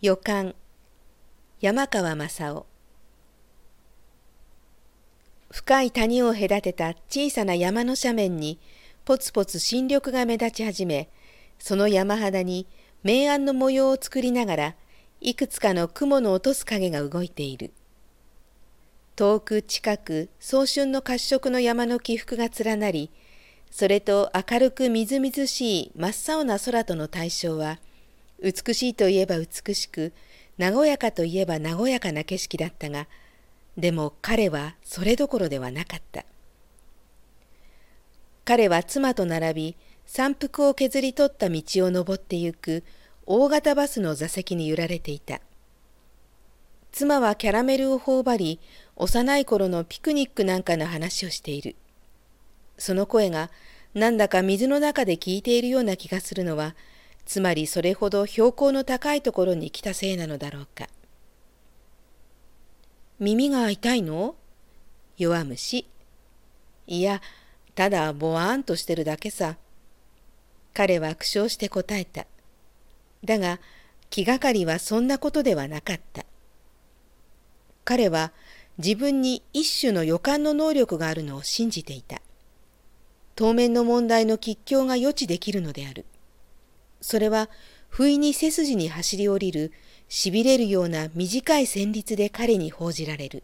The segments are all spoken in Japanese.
予感。山川正夫。深い谷を隔てた小さな山の斜面にポツポツ新緑が目立ち始めその山肌に明暗の模様を作りながらいくつかの雲の落とす影が動いている。遠く近く早春の褐色の山の起伏が連なりそれと明るくみずみずしい真っ青な空との対象は美しいといえば美しく和やかといえば和やかな景色だったがでも彼はそれどころではなかった。彼は妻と並び山腹を削り取った道を登ってゆく大型バスの座席に揺られていた。妻はキャラメルを頬張り幼い頃のピクニックなんかの話をしている。その声がなんだか水の中で聞いているような気がするのはつまりそれほど標高の高いところに来たせいなのだろうか。耳が痛いの？弱虫。いや、ただぼわーんとしてるだけさ。彼は苦笑して答えた。だが、気がかりはそんなことではなかった。彼は自分に一種の予感の能力があるのを信じていた。当面の問題の吉凶が予知できるのである。それは不意に背筋に走り降りるしびれるような短い旋律で彼に報じられる。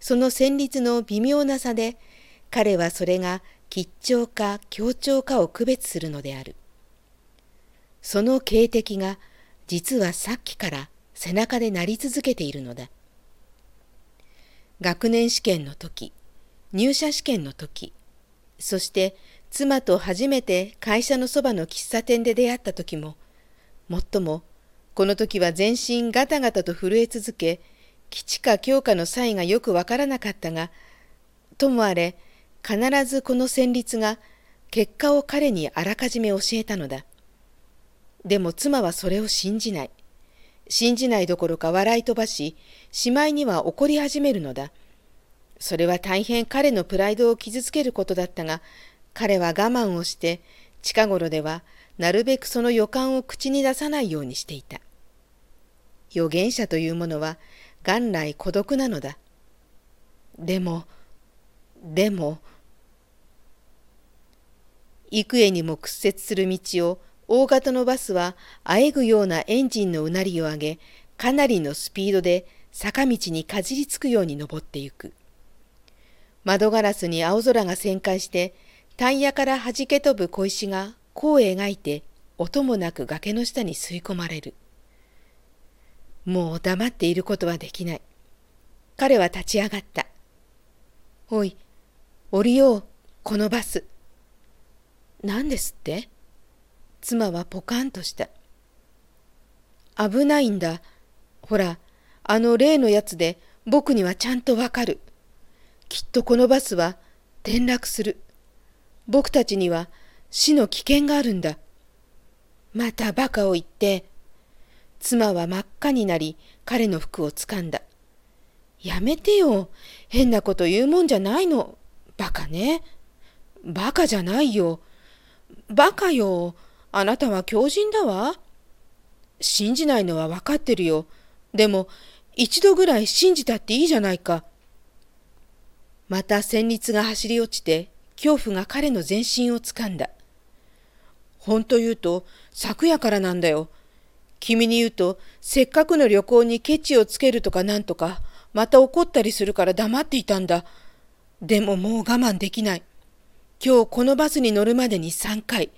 その旋律の微妙な差で彼はそれが吉兆か強調かを区別するのである。その警笛が実はさっきから背中で鳴り続けているのだ。学年試験の時、入社試験の時、そして妻と初めて会社のそばの喫茶店で出会った時も、もっとも、この時は全身ガタガタと震え続け、基地か強化の際がよくわからなかったが、ともあれ、必ずこの旋律が結果を彼にあらかじめ教えたのだ。でも妻はそれを信じない。信じないどころか笑い飛ばし、しまいには怒り始めるのだ。それは大変彼のプライドを傷つけることだったが、彼は我慢をして近頃ではなるべくその予感を口に出さないようにしていた。預言者というものは元来孤独なのだ。でも、でも、幾重にも屈折する道を大型のバスはあえぐようなエンジンのうなりを上げ、かなりのスピードで坂道にかじりつくように登ってゆく。窓ガラスに青空が旋回してタイヤから弾け飛ぶ小石が弧を描いて音もなく崖の下に吸い込まれる。もう黙っていることはできない。彼は立ち上がった。おい、降りよう、このバス。何ですって？妻はポカンとした。危ないんだ。ほら、あの例のやつで僕にはちゃんとわかる。きっとこのバスは転落する。僕たちには死の危険があるんだ。また馬鹿を言って、妻は真っ赤になり彼の服をつかんだ。やめてよ。変なこと言うもんじゃないの。馬鹿ね。馬鹿じゃないよ。馬鹿よ。あなたは狂人だわ。信じないのは分かってるよ。でも、一度ぐらい信じたっていいじゃないか。また旋律が走り落ちて恐怖が彼の全身をつかんだ。本当言うと、昨夜からなんだよ。君に言うと、せっかくの旅行にケチをつけるとかなんとか、また怒ったりするから黙っていたんだ。でももう我慢できない。今日このバスに乗るまでに3回。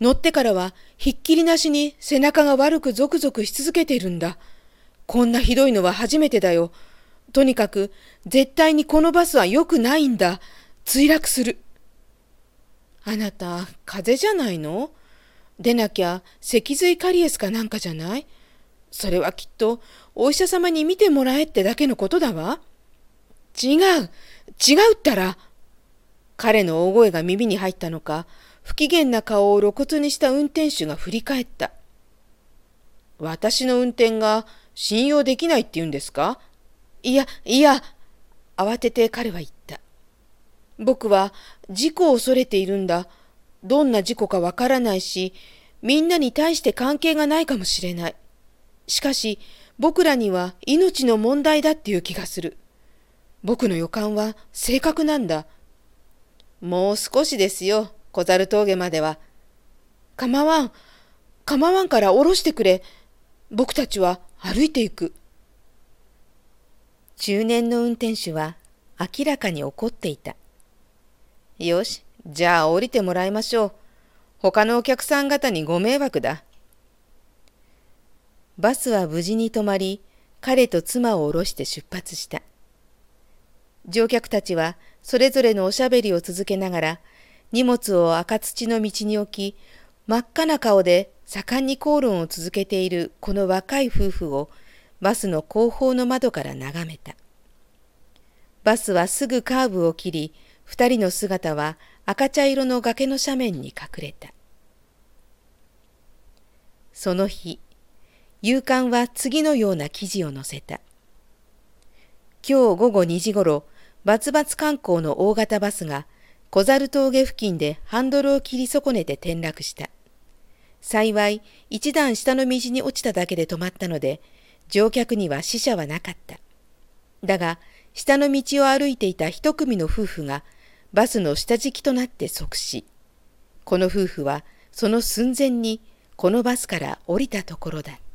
乗ってからはひっきりなしに背中が悪くゾクゾクし続けているんだ。こんなひどいのは初めてだよ。とにかく絶対にこのバスは良くないんだ。墜落する。あなた、風邪じゃないの？でなきゃ脊髄カリエスかなんかじゃない？それはきっとお医者様に見てもらえってだけのことだわ。違う、違うったら。彼の大声が耳に入ったのか、不機嫌な顔を露骨にした運転手が振り返った。私の運転が信用できないって言うんですか？いや、いや、慌てて彼は言った。僕は事故を恐れているんだ。どんな事故かわからないし、みんなに対して関係がないかもしれない。しかし僕らには命の問題だっていう気がする。僕の予感は正確なんだ。もう少しですよ、小猿峠までは。構わん。構わんから降ろしてくれ。僕たちは歩いていく。中年の運転手は明らかに怒っていた。よし、じゃあ降りてもらいましょう。他のお客さん方にご迷惑だ。バスは無事に止まり、彼と妻を降ろして出発した。乗客たちはそれぞれのおしゃべりを続けながら、荷物を赤土の道に置き、真っ赤な顔で盛んに口論を続けているこの若い夫婦をバスの後方の窓から眺めた。バスはすぐカーブを切り、二人の姿は赤茶色の崖の斜面に隠れた。その日、夕刊は次のような記事を載せた。今日午後2時ごろ、バツバツ観光の大型バスが小猿峠付近でハンドルを切り損ねて転落した。幸い、一段下の道に落ちただけで止まったので、乗客には死者はなかった。だが、下の道を歩いていた一組の夫婦が、バスの下敷きとなって即死。この夫婦は、その寸前に、このバスから降りたところだった。